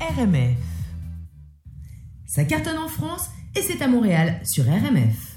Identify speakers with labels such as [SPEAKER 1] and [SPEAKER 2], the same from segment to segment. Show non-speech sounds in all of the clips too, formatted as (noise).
[SPEAKER 1] RMF. Ça cartonne en France et c'est à Montréal sur RMF.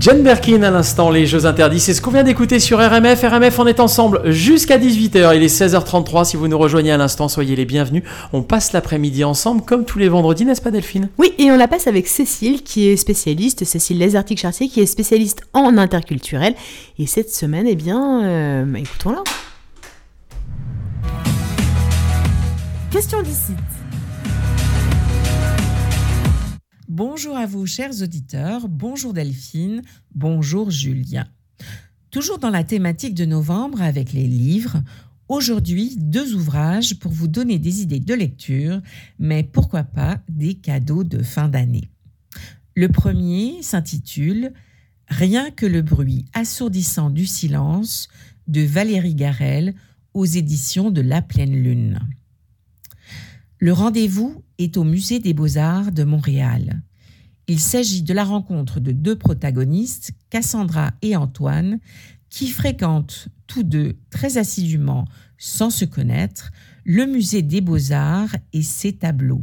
[SPEAKER 2] Jane Birkin à l'instant, les jeux interdits, c'est ce qu'on vient d'écouter sur RMF. RMF, on est ensemble jusqu'à 18h. Il est 16h33. Si vous nous rejoignez à l'instant, soyez les bienvenus. On passe l'après-midi ensemble, comme tous les vendredis, n'est-ce pas, Delphine?
[SPEAKER 3] Oui, et on la passe avec Cécile, qui est spécialiste, Cécile Lézartic-Chartier, qui est spécialiste en interculturel. Et cette semaine, eh bien, euh, écoutons-la.
[SPEAKER 4] Question d'ici. Bonjour à vous, chers auditeurs. Bonjour Delphine. Bonjour Julien. Toujours dans la thématique de novembre avec les livres, aujourd'hui deux ouvrages pour vous donner des idées de lecture, mais pourquoi pas des cadeaux de fin d'année. Le premier s'intitule Rien que le bruit assourdissant du silence de Valérie Garel aux éditions de La Pleine Lune. Le rendez-vous est au Musée des Beaux-Arts de Montréal. Il s'agit de la rencontre de deux protagonistes, Cassandra et Antoine, qui fréquentent tous deux très assidûment, sans se connaître, le Musée des Beaux-Arts et ses tableaux.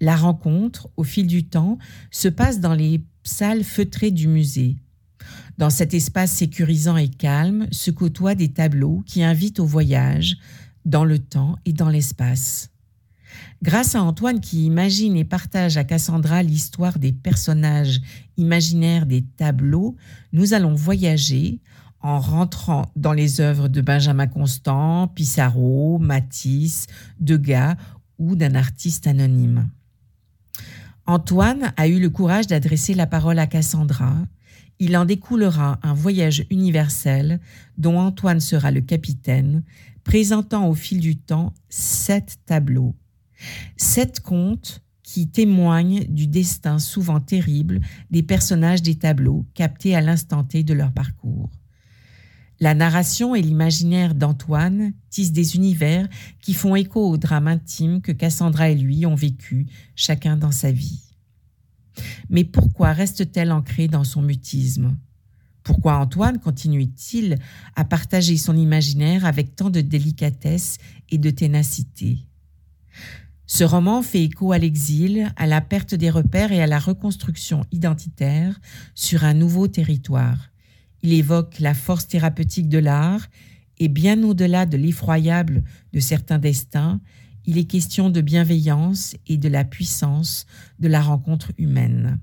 [SPEAKER 4] La rencontre, au fil du temps, se passe dans les salles feutrées du musée. Dans cet espace sécurisant et calme se côtoient des tableaux qui invitent au voyage, dans le temps et dans l'espace. Grâce à Antoine qui imagine et partage à Cassandra l'histoire des personnages imaginaires des tableaux, nous allons voyager en rentrant dans les œuvres de Benjamin Constant, Pissarro, Matisse, Degas ou d'un artiste anonyme. Antoine a eu le courage d'adresser la parole à Cassandra. Il en découlera un voyage universel dont Antoine sera le capitaine, présentant au fil du temps sept tableaux. Sept contes qui témoignent du destin souvent terrible des personnages des tableaux captés à l'instant T de leur parcours. La narration et l'imaginaire d'Antoine tissent des univers qui font écho au drame intime que Cassandra et lui ont vécu, chacun dans sa vie. Mais pourquoi reste-t-elle ancrée dans son mutisme? Pourquoi Antoine continue-t-il à partager son imaginaire avec tant de délicatesse et de ténacité? Ce roman fait écho à l'exil, à la perte des repères et à la reconstruction identitaire sur un nouveau territoire il évoque la force thérapeutique de l'art et bien au-delà de l'effroyable de certains destins, il est question de bienveillance et de la puissance de la rencontre humaine.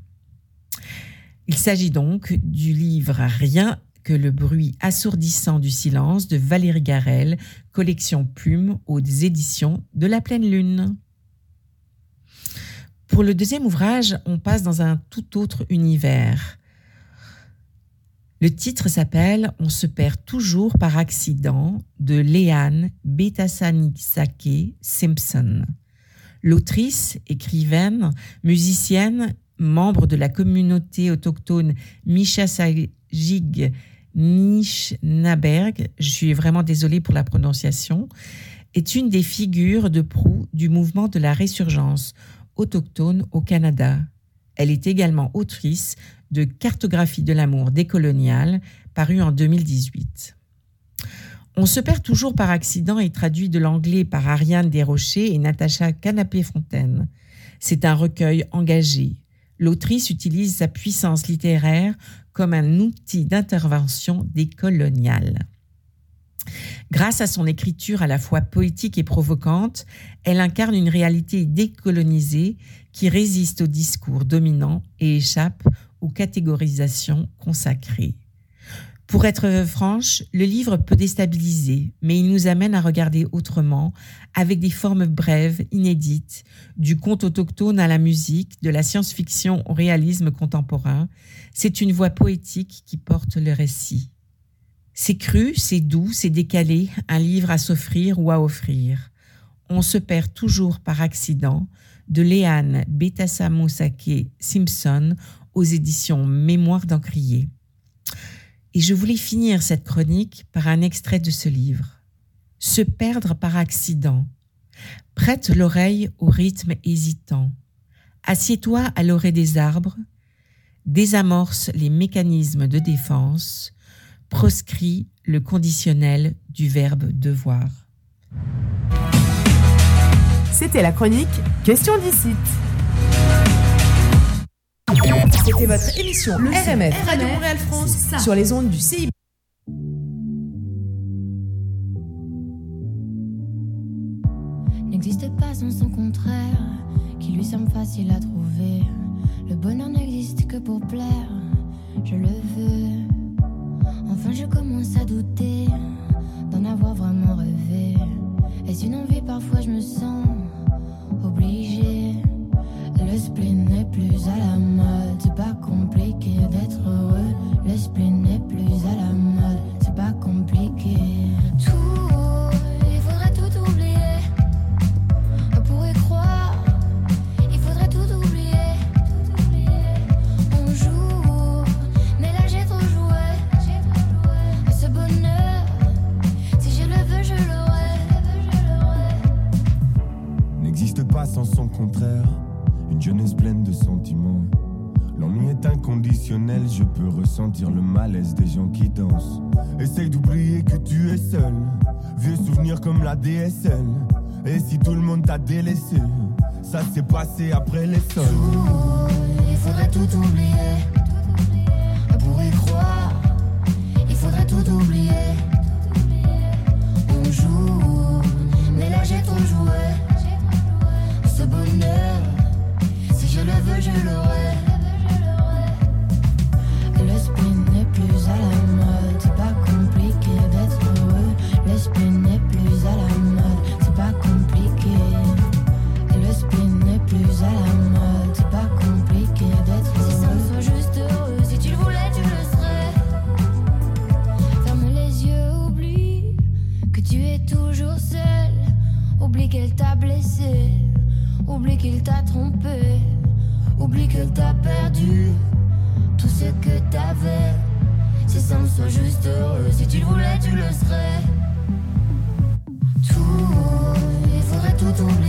[SPEAKER 4] Il s'agit donc du livre Rien que le bruit assourdissant du silence de Valérie Garel, collection Plume aux éditions de la pleine lune. Pour le deuxième ouvrage, on passe dans un tout autre univers. Le titre s'appelle On se perd toujours par accident de Léane Betasanisake Simpson. L'autrice, écrivaine, musicienne, membre de la communauté autochtone Mishasajig Nishnaberg, je suis vraiment désolée pour la prononciation, est une des figures de proue du mouvement de la résurgence autochtone au Canada. Elle est également autrice de Cartographie de l'amour décolonial, paru en 2018. On se perd toujours par accident et traduit de l'anglais par Ariane Desrochers et Natacha Canapé-Fontaine. C'est un recueil engagé. L'autrice utilise sa puissance littéraire comme un outil d'intervention décoloniale. Grâce à son écriture à la fois poétique et provocante, elle incarne une réalité décolonisée qui résiste au discours dominant et échappe aux catégorisations consacrées. Pour être franche, le livre peut déstabiliser, mais il nous amène à regarder autrement, avec des formes brèves, inédites, du conte autochtone à la musique, de la science-fiction au réalisme contemporain. C'est une voix poétique qui porte le récit. C'est cru, c'est doux, c'est décalé, un livre à s'offrir ou à offrir. On se perd toujours par accident, de Léane Betasamosake Simpson aux éditions Mémoire d'Encrier. Et je voulais finir cette chronique par un extrait de ce livre. Se perdre par accident. Prête l'oreille au rythme hésitant. Assieds-toi à l'orée des arbres. Désamorce les mécanismes de défense. Proscrit le conditionnel du verbe devoir.
[SPEAKER 3] C'était la chronique Question d'ici.
[SPEAKER 1] C'était votre émission Le RMF, Radio Montréal France, sur les ondes du CIB.
[SPEAKER 5] N'existe pas sans son contraire, qui lui semble facile à trouver. Le bonheur n'existe que pour plaire, je le veux. Enfin, je commence à douter d'en avoir vraiment rêvé. Est-ce une envie? Parfois, je me sens obligée. Le spleen n'est plus à la mode, c'est pas compliqué d'être heureux. Le spleen n'est plus à la mode,
[SPEAKER 6] Et si tout le monde t'a délaissé, ça s'est passé après les sols.
[SPEAKER 5] Il faudrait tout oublier. Pour y croire, il faudrait tout oublier. On joue, mais là j'ai trop joué. Ce bonheur, si je le veux, je l'aurai. Le spin n'est plus à la mode, c'est pas compliqué d'être heureux. Le spin t'a blessé, oublie qu'il t'a trompé, oublie qu'il t'a perdu tout ce que t'avais. C'est simple, sois juste heureux, si tu le voulais, tu le serais. Tout, il faudrait tout oublier.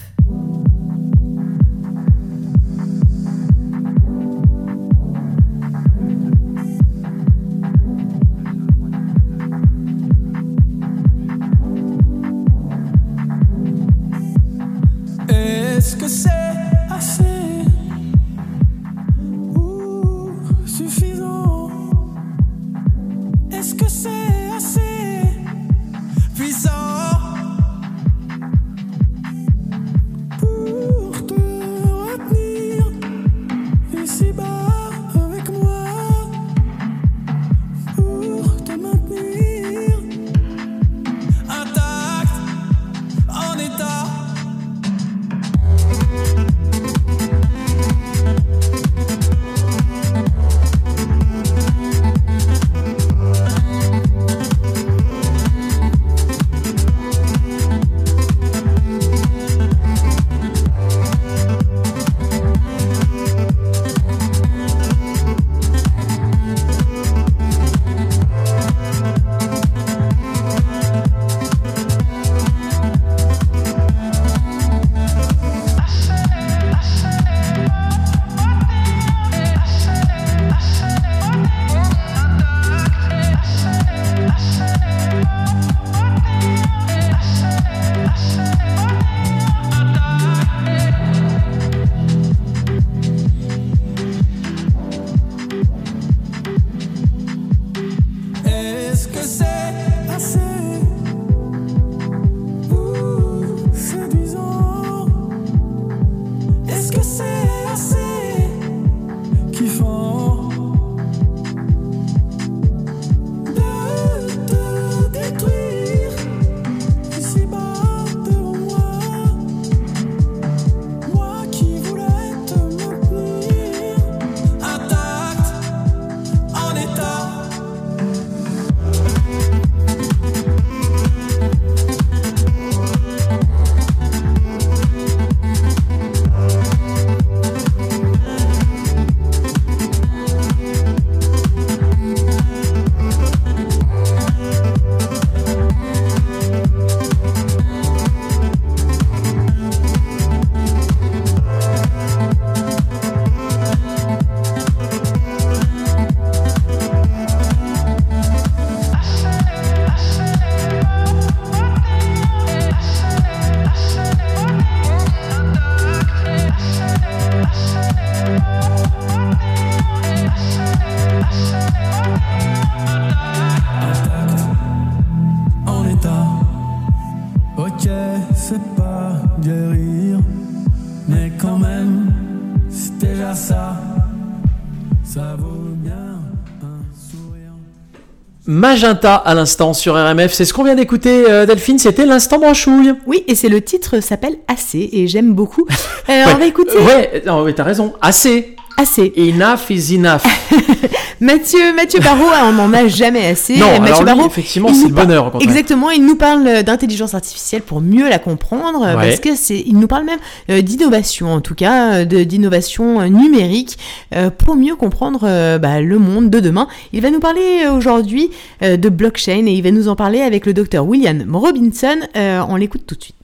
[SPEAKER 2] Magenta à l'instant sur RMF. C'est ce qu'on vient d'écouter, euh, Delphine. C'était l'instant branchouille.
[SPEAKER 3] Oui, et c'est le titre s'appelle Assez et j'aime beaucoup. Euh, (laughs) on va écouter.
[SPEAKER 2] Ouais, mais t'as raison. Assez
[SPEAKER 3] assez.
[SPEAKER 2] Enough is enough. (laughs)
[SPEAKER 3] Mathieu, Mathieu Barrault, on n'en a jamais assez.
[SPEAKER 2] non,
[SPEAKER 3] Mathieu
[SPEAKER 2] alors lui,
[SPEAKER 3] Barrault,
[SPEAKER 2] effectivement, c'est le bonheur.
[SPEAKER 3] Exactement, il nous parle d'intelligence artificielle pour mieux la comprendre, euh,
[SPEAKER 2] Ouais.
[SPEAKER 3] parce que c'est, il nous parle même euh, d'innovation, en tout cas, euh, de- d'innovation euh, numérique, euh, pour mieux comprendre euh, bah, le monde de demain. Il va nous parler euh, aujourd'hui euh, de blockchain et il va nous en parler avec le docteur William Robinson. Euh, on l'écoute tout de suite.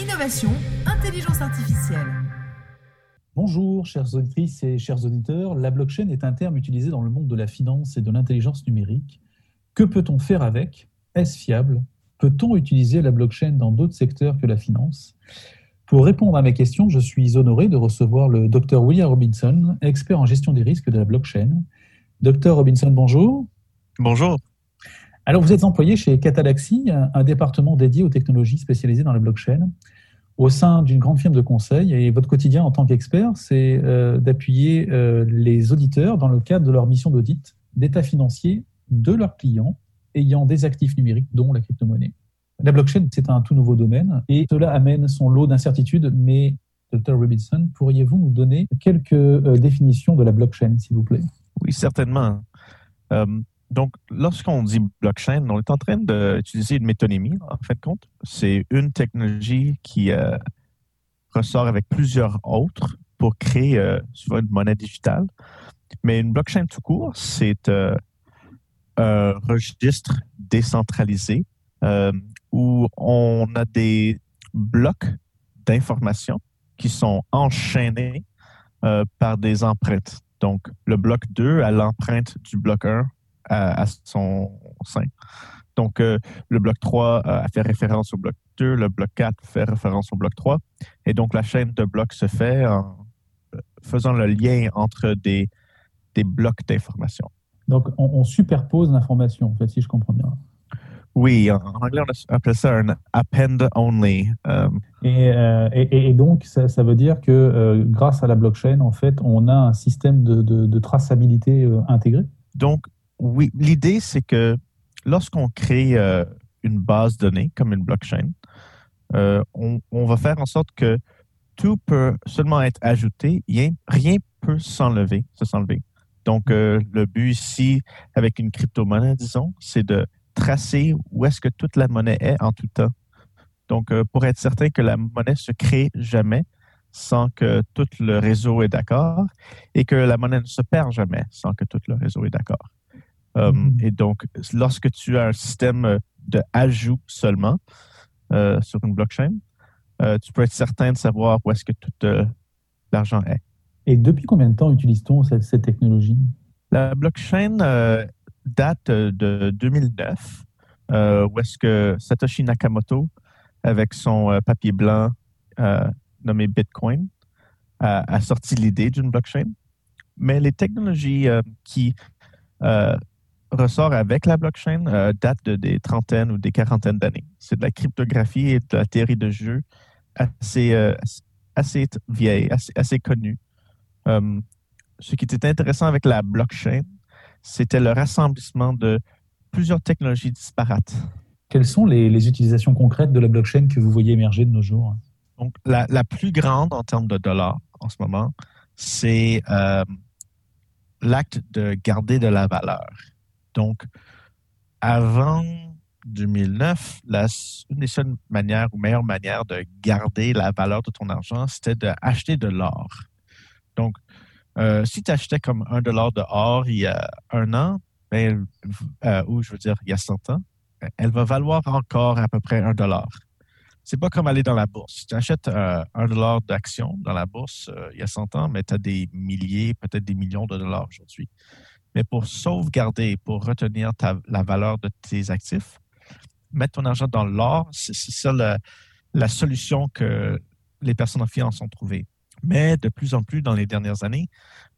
[SPEAKER 1] Innovation, intelligence artificielle.
[SPEAKER 7] Bonjour, chères auditrices et chers auditeurs. La blockchain est un terme utilisé dans le monde de la finance et de l'intelligence numérique. Que peut-on faire avec? Est-ce fiable? Peut-on utiliser la blockchain dans d'autres secteurs que la finance? Pour répondre à mes questions, je suis honoré de recevoir le Dr William Robinson, expert en gestion des risques de la blockchain. Dr Robinson, bonjour.
[SPEAKER 8] Bonjour.
[SPEAKER 7] Alors, vous êtes employé chez Catalaxy, un département dédié aux technologies spécialisées dans la blockchain, au sein d'une grande firme de conseil. Et votre quotidien en tant qu'expert, c'est euh, d'appuyer euh, les auditeurs dans le cadre de leur mission d'audit d'état financier de leurs clients ayant des actifs numériques, dont la crypto-monnaie. La blockchain, c'est un tout nouveau domaine et cela amène son lot d'incertitudes. Mais, Dr. Robinson, pourriez-vous nous donner quelques euh, définitions de la blockchain, s'il vous plaît?
[SPEAKER 8] Oui, certainement. Donc, lorsqu'on dit blockchain, on est en train d'utiliser une métonymie, en fait, de compte. C'est une technologie qui euh, ressort avec plusieurs autres pour créer euh, une monnaie digitale. Mais une blockchain tout court, c'est euh, un registre décentralisé euh, où on a des blocs d'informations qui sont enchaînés par des empreintes. Donc, le bloc 2 a l'empreinte du bloc 1 à, à son sein. Donc, euh, le bloc 3 euh, fait référence au bloc 2, le bloc 4 fait référence au bloc 3. Et donc, la chaîne de blocs se fait en euh, faisant le lien entre des, des blocs d'informations.
[SPEAKER 7] Donc, on, on superpose l'information, en fait, si je comprends bien.
[SPEAKER 8] Oui, en, en anglais, on appelle ça un append only. Euh,
[SPEAKER 7] Et, euh, et- et donc, ça, ça veut dire que grâce à la blockchain, en fait, on a un système de, de- de traçabilité intégré.
[SPEAKER 8] Donc, oui, l'idée, c'est que lorsqu'on crée euh, une base de données comme une blockchain, euh, on, on va faire en sorte que tout peut seulement être ajouté, rien, rien peut s'enlever, se s'enlever. Donc, euh, le but ici, avec une crypto-monnaie, disons, c'est de tracer où est-ce que toute la monnaie est en tout temps. Donc, euh, pour être certain que la monnaie se crée jamais sans que tout le réseau est d'accord et que la monnaie ne se perd jamais sans que tout le réseau est d'accord. Euh,
[SPEAKER 7] Mhm.
[SPEAKER 8] Et donc, lorsque tu as un système de ajout seulement euh, sur une blockchain, euh, tu peux être certain de savoir où est-ce que tout euh, l'argent est.
[SPEAKER 7] Et depuis combien de temps utilise-t-on cette, cette technologie?
[SPEAKER 8] La blockchain date de 2009, euh, où est-ce que Satoshi Nakamoto, avec son papier blanc nommé Bitcoin, a, a sorti l'idée d'une blockchain. Mais les technologies qui euh, ressortent avec la blockchain euh, datent de des trentaines ou des quarantaines d'années. C'est de la cryptographie et de la théorie de jeu assez, euh, assez vieille, assez, assez connue. Euh, ce qui était intéressant avec la blockchain, c'était le rassemblissement de plusieurs technologies disparates.
[SPEAKER 7] Quelles sont les, les utilisations concrètes de la blockchain que vous voyez émerger de nos jours?
[SPEAKER 8] Donc, la, la plus grande en termes de dollars en ce moment, c'est l'acte de garder de la valeur. Donc, avant 2009, la, une des seules manières ou meilleures manières de garder la valeur de ton argent, c'était d'acheter de l'or. Donc, euh, si tu achetais comme un dollar de or il y a un an, ben, euh, ou je veux dire il y a 100 ans, elle va valoir encore à peu près un dollar. C'est pas comme aller dans la bourse. Si tu achètes euh, un dollar d'action dans la bourse il y a 100 ans, mais tu as des milliers, peut-être des millions de dollars aujourd'hui. Mais pour sauvegarder, pour retenir la valeur de tes actifs, mettre ton argent dans l'or, c'est ça la, la solution que les personnes en finance ont trouvée. Mais de plus en plus, dans les dernières années,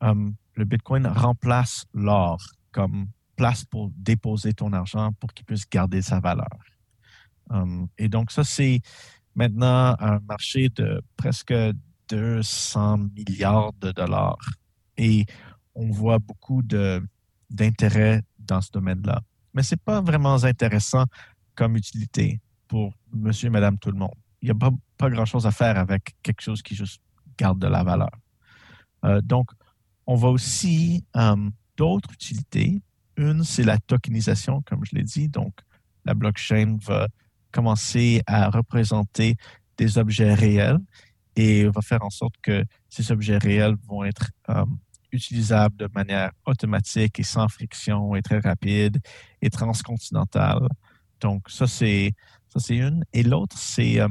[SPEAKER 8] euh, le Bitcoin remplace l'or comme place pour déposer ton argent pour qu'il puisse garder sa valeur. Euh, et donc, ça, c'est maintenant un marché de presque 200 milliards de dollars. Et on voit beaucoup d'intérêt dans ce domaine-là. Mais ce n'est pas vraiment intéressant comme utilité pour monsieur et madame tout le monde. Il n'y a pas, pas grand-chose à faire avec quelque chose qui juste garde de la valeur. Euh, donc, on voit aussi euh, d'autres utilités. Une, c'est la tokenisation, comme je l'ai dit. Donc, la blockchain va commencer à représenter des objets réels et va faire en sorte que ces objets réels vont être euh, utilisables de manière automatique et sans friction et très rapide et transcontinentale. Donc, ça, c'est ça, c'est une. Et l'autre, c'est euh,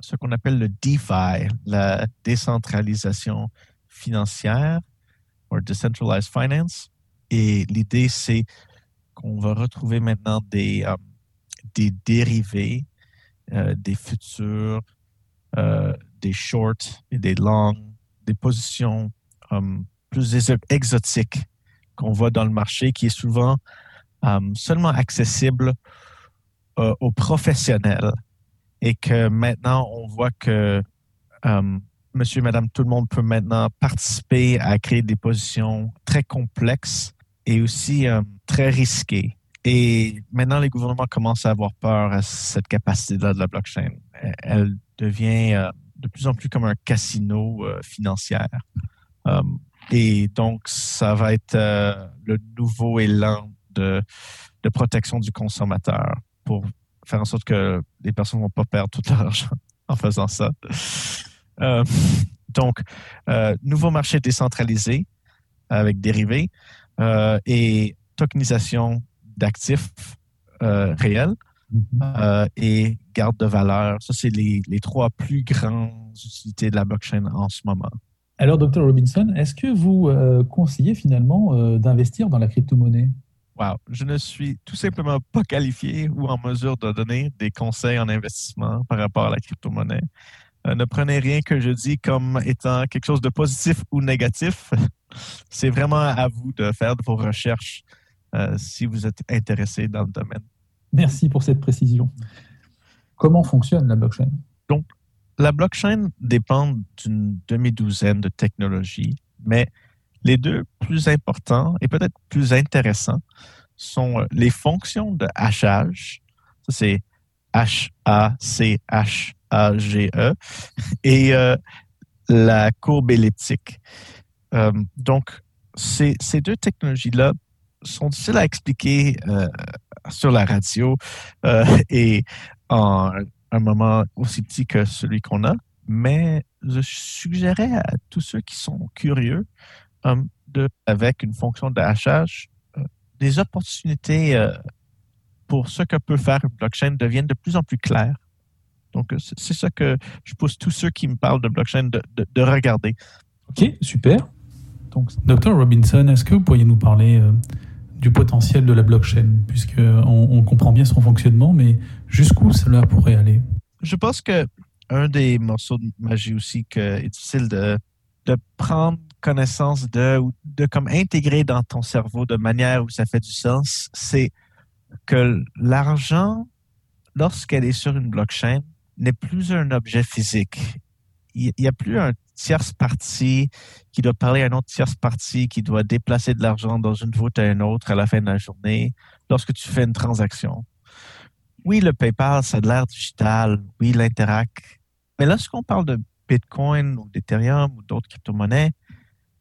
[SPEAKER 8] ce qu'on appelle le DeFi, la décentralisation financière, ou Decentralized Finance. Et l'idée, c'est qu'on va retrouver maintenant des, euh, des dérivés, euh, des futurs, des shorts et des longs, des positions euh, plus exo- exotiques qu'on voit dans le marché, qui est souvent euh, seulement accessible euh, aux professionnels. Et que maintenant, on voit que euh, monsieur, madame, tout le monde peut maintenant participer à créer des positions très complexes et aussi très risquées. Et maintenant, les gouvernements commencent à avoir peur à cette capacité-là de la blockchain. Elle- devient de plus en plus comme un casino financier. Et donc, ça va être euh, le nouveau élan de, de protection du consommateur pour faire en sorte que les personnes ne vont pas perdre tout leur argent (laughs) en faisant ça. Euh, donc, euh, nouveau marché décentralisé avec dérivés et tokenisation d'actifs réels
[SPEAKER 7] Mhm.
[SPEAKER 8] euh, et garde de valeur. Ça, c'est les, les trois plus grandes utilités de la blockchain en ce moment.
[SPEAKER 7] Alors, Dr. Robinson, est-ce que vous euh, conseillez finalement euh, d'investir dans la crypto-monnaie?
[SPEAKER 8] Wow. Je ne suis tout simplement pas qualifié ou en mesure de donner des conseils en investissement par rapport à la crypto-monnaie. Euh, ne prenez rien que je dis comme étant quelque chose de positif ou négatif. (laughs) C'est vraiment à vous de faire vos recherches si vous êtes intéressé dans le domaine.
[SPEAKER 7] Merci pour cette précision. Comment fonctionne la blockchain?
[SPEAKER 8] La blockchain dépend d'une demi-douzaine de technologies, mais les deux plus importants et peut-être plus intéressants sont euh, les fonctions de hachage. Ça, c'est H-A-C-H-A-G-E. (laughs) Et euh, la courbe elliptique. Euh, donc, ces, deux technologies-là sont difficiles à expliquer sur la radio et en un moment aussi petit que celui qu'on a, mais je suggérais à tous ceux qui sont curieux euh, de, avec une fonction de hachage, euh, des opportunités euh, pour ce que peut faire une blockchain deviennent de plus en plus claires. Donc, euh, c'est ça que je pousse tous ceux qui me parlent de blockchain de, de- de regarder.
[SPEAKER 7] Ok, super. Donc,
[SPEAKER 9] Docteur Robinson, est-ce que vous pourriez nous parler du potentiel de la blockchain, puisque on, on comprend bien son fonctionnement, mais jusqu'où cela pourrait aller?
[SPEAKER 8] Je pense que un des morceaux de magie aussi que est difficile de, de prendre connaissance de ou de comme intégrer dans ton cerveau de manière où ça fait du sens, c'est que l'argent, lorsqu'elle est sur une blockchain, n'est plus un objet physique. Il n'y a plus un tierce partie qui doit parler à une autre tierce partie qui doit déplacer de l'argent dans une voûte à une autre à la fin de la journée lorsque tu fais une transaction. Oui, le PayPal, ça a de l'air digital. Oui, l'Interac. Mais lorsqu'on parle de Bitcoin ou d'Ethereum ou d'autres crypto-monnaies,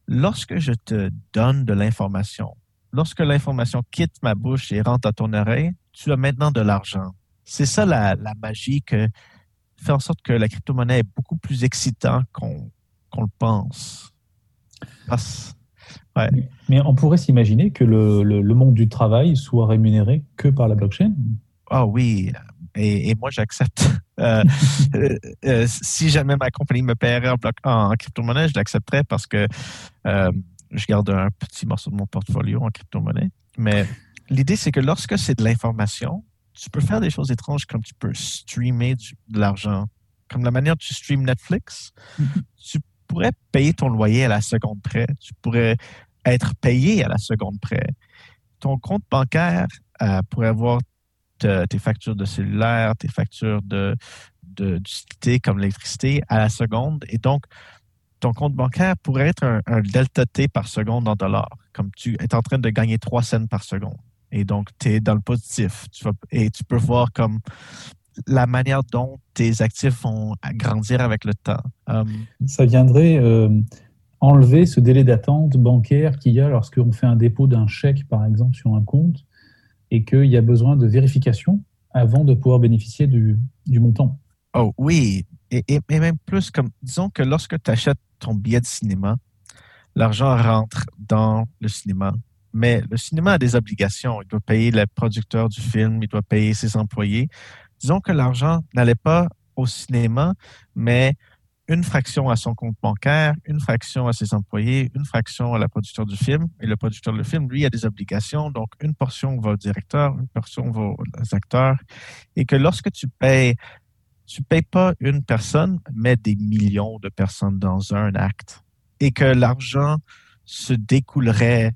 [SPEAKER 8] lorsque je te donne de l'information, lorsque l'information quitte ma bouche et rentre à ton oreille, tu as maintenant de l'argent. C'est ça la, la magie que fait en sorte que la crypto-monnaie est beaucoup plus excitant qu'on qu'on le pense.
[SPEAKER 7] Mais on pourrait s'imaginer que le, le- le monde du travail soit rémunéré que par la blockchain.
[SPEAKER 8] Ah oui, et, et moi j'accepte. (laughs) Euh, euh, euh, si jamais ma compagnie me paierait en, bloc- en crypto-monnaie, je l'accepterais parce que euh, je garde un petit morceau de mon portfolio en crypto-monnaie. Mais l'idée, c'est que lorsque c'est de l'information, tu peux faire des choses étranges comme tu peux streamer du- de l'argent. Comme la manière dont tu streams Netflix, tu pourrais payer ton loyer à la seconde près. Tu pourrais être payé à la seconde près. Ton compte bancaire euh, pourrait avoir te- tes factures de cellulaire, tes factures de d'utilité comme l'électricité à la seconde. Et donc, ton compte bancaire pourrait être un, un delta T par seconde en dollars, comme tu es en train de gagner 3 cents par seconde. Et donc, tu es dans le positif. Tu vas, et tu peux voir comme la manière dont tes actifs vont grandir avec le temps. Um,
[SPEAKER 7] Ça viendrait euh, enlever ce délai d'attente bancaire qu'il y a lorsqu'on fait un dépôt d'un chèque, par exemple, sur un compte, et qu'il y a besoin de vérification avant de pouvoir bénéficier du, du montant.
[SPEAKER 8] Oh oui, et, et, et, même plus comme, disons que lorsque tu achètes ton billet de cinéma, l'argent rentre dans le cinéma, mais le cinéma a des obligations. Il doit payer le producteur du film, il doit payer ses employés. Disons que l'argent n'allait pas au cinéma, mais une fraction à son compte bancaire, une fraction à ses employés, une fraction à la producteur du film. Et le producteur du film, lui, a des obligations. Donc, une portion va au directeur, une portion va aux acteurs. Et que lorsque tu payes, tu payes pas une personne, mais des millions de personnes dans un acte. Et que l'argent se découlerait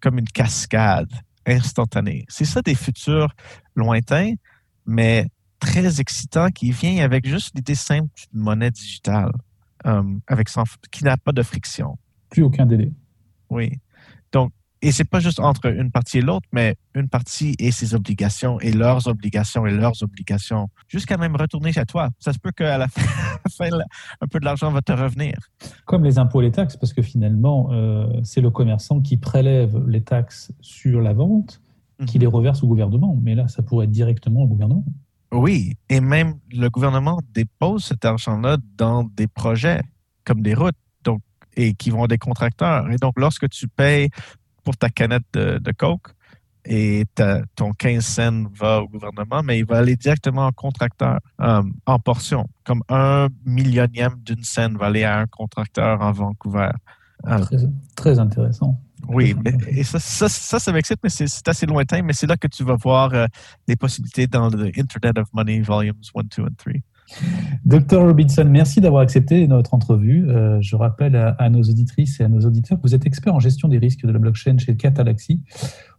[SPEAKER 8] comme une cascade instantanée. C'est ça des futurs lointains, mais très excitant qui vient avec juste l'idée simple d'une monnaie digitale, euh, avec sans, qui n'a pas de friction.
[SPEAKER 7] Plus aucun délai.
[SPEAKER 8] Oui. Donc, et c'est pas juste entre une partie et l'autre, mais une partie et ses obligations et leurs obligations et leurs obligations, jusqu'à même retourner chez toi. Ça se peut qu'à la (laughs) fin, un peu de l'argent va te revenir.
[SPEAKER 7] Comme les impôts et les taxes, parce que finalement, euh, c'est le commerçant qui prélève les taxes sur la vente, qui les reverse au gouvernement. Mais là, ça pourrait être directement au gouvernement.
[SPEAKER 8] Oui, et même le gouvernement dépose cet argent-là dans des projets comme des routes donc, et qui vont à des contracteurs. Et donc, lorsque tu payes pour ta canette de, de Coke et ta, ton 15 cents va au gouvernement, mais il va aller directement au contracteur euh, en portion. Comme un millionième d'une scène va aller à un contracteur en Vancouver.
[SPEAKER 7] Euh, très, très intéressant.
[SPEAKER 8] Oui, (laughs) mais, et ça, ça, ça, ça m'excite, mais c'est assez lointain, mais c'est là que tu vas voir euh, les possibilités dans le Internet of Money Volumes 1, 2 et 3.
[SPEAKER 7] Docteur Robinson, merci d'avoir accepté notre entrevue. Euh, je rappelle à, à, nos auditrices et à nos auditeurs que vous êtes expert en gestion des risques de la blockchain chez Catalaxy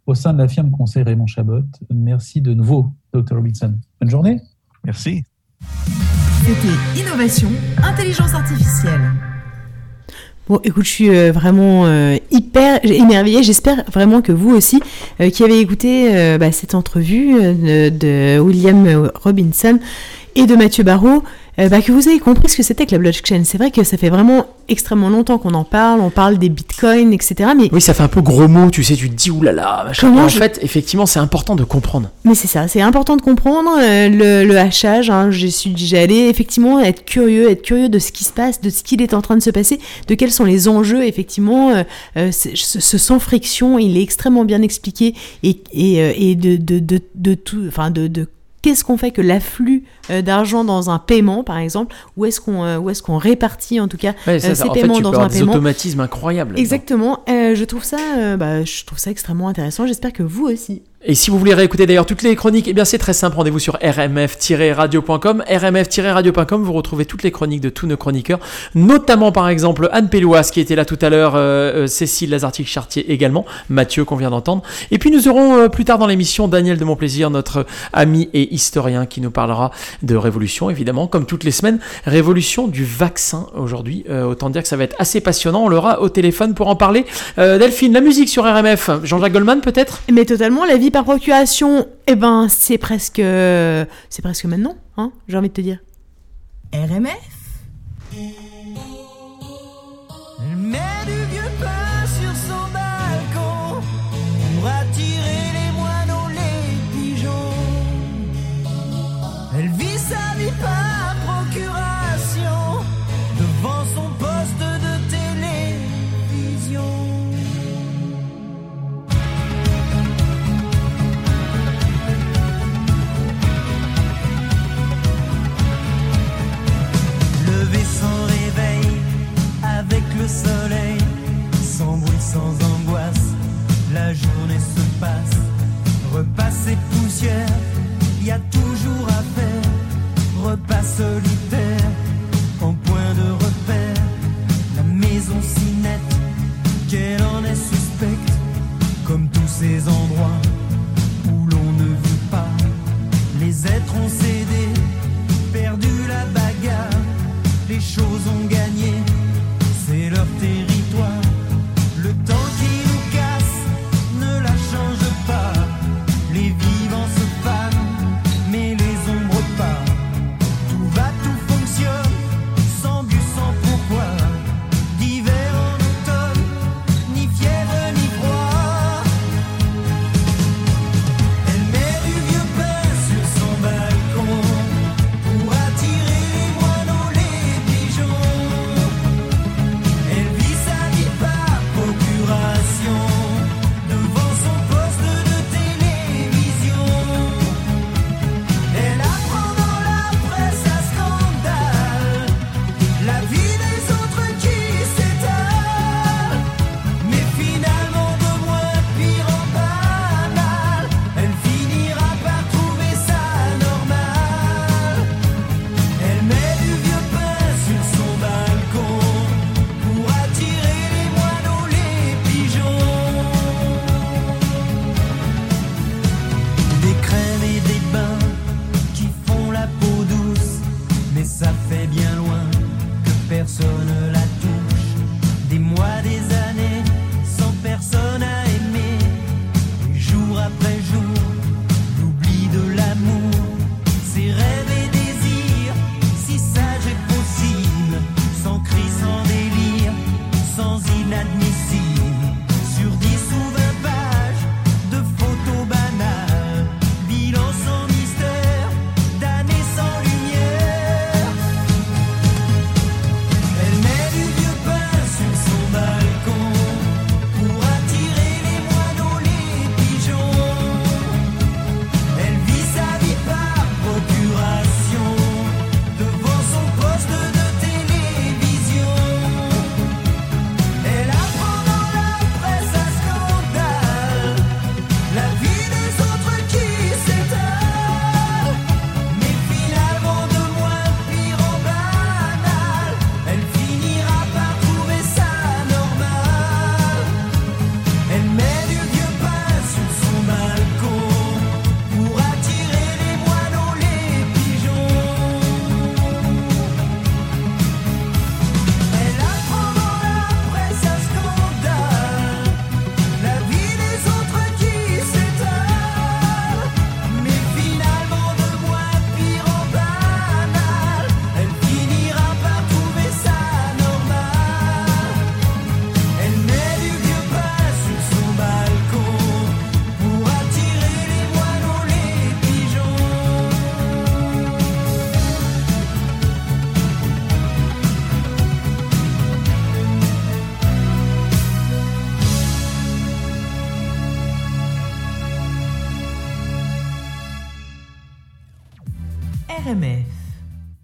[SPEAKER 7] au sein de la firme conseil Raymond Chabot. Merci de nouveau, Docteur Robinson. Bonne journée.
[SPEAKER 8] Merci.
[SPEAKER 1] C'était Innovation, Intelligence Artificielle.
[SPEAKER 3] Bon, écoute, je suis euh, vraiment euh, hyper émerveillée. J'espère vraiment que vous aussi, euh, qui avez écouté bah, cette entrevue de, William Robinson et de Mathieu Barrault, bah, que vous avez compris ce que c'était que la blockchain. C'est vrai que ça fait vraiment extrêmement longtemps qu'on en parle. On parle des bitcoins, etc. Mais
[SPEAKER 2] oui, ça fait un peu gros mot. Tu sais, tu te dis oulala. Machin. Comment en je... fait, effectivement, c'est important de comprendre.
[SPEAKER 3] Mais c'est ça, c'est important de comprendre le, le, hachage. Hein, je suis déjà allé effectivement être curieux, être curieux de ce qui se passe, de ce qu'il est en train de se passer, de quels sont les enjeux. Effectivement, euh, ce, ce, sans friction, il est extrêmement bien expliqué et, et, et de, de, de, de tout, enfin de, de qu'est-ce qu'on fait que l'afflux euh, d'argent dans un paiement, par exemple, où est-ce qu'on euh, où est-ce qu'on répartit en tout cas
[SPEAKER 2] ouais, ça,
[SPEAKER 3] euh, ces
[SPEAKER 2] en
[SPEAKER 3] paiements
[SPEAKER 2] fait, tu
[SPEAKER 3] dans
[SPEAKER 2] peux
[SPEAKER 3] un
[SPEAKER 2] avoir des
[SPEAKER 3] paiement?
[SPEAKER 2] automatismes incroyables.
[SPEAKER 3] Exactement. je trouve ça, bah, je trouve ça extrêmement intéressant. J'espère que vous aussi.
[SPEAKER 2] Et si vous voulez réécouter d'ailleurs toutes les chroniques, eh bien c'est très simple, rendez-vous sur rmf-radio.com. rmf-radio.com, vous retrouvez toutes les chroniques de tous nos chroniqueurs, notamment par exemple Anne Péloise qui était là tout à l'heure, euh, Cécile Lazartique-Chartier également, Mathieu qu'on vient d'entendre. Et puis nous aurons euh, plus tard dans l'émission Daniel de Montplaisir, notre ami et historien qui nous parlera de révolution évidemment, comme toutes les semaines. Révolution du vaccin aujourd'hui, euh, autant dire que ça va être assez passionnant, on l'aura au téléphone pour en parler. Delphine, la musique sur RMF, Jean-Jacques Goldman peut-être?
[SPEAKER 3] Mais totalement, la vie par procuration, eh ben, c'est presque, c'est presque maintenant, hein, j'ai envie de te dire.
[SPEAKER 10] RMF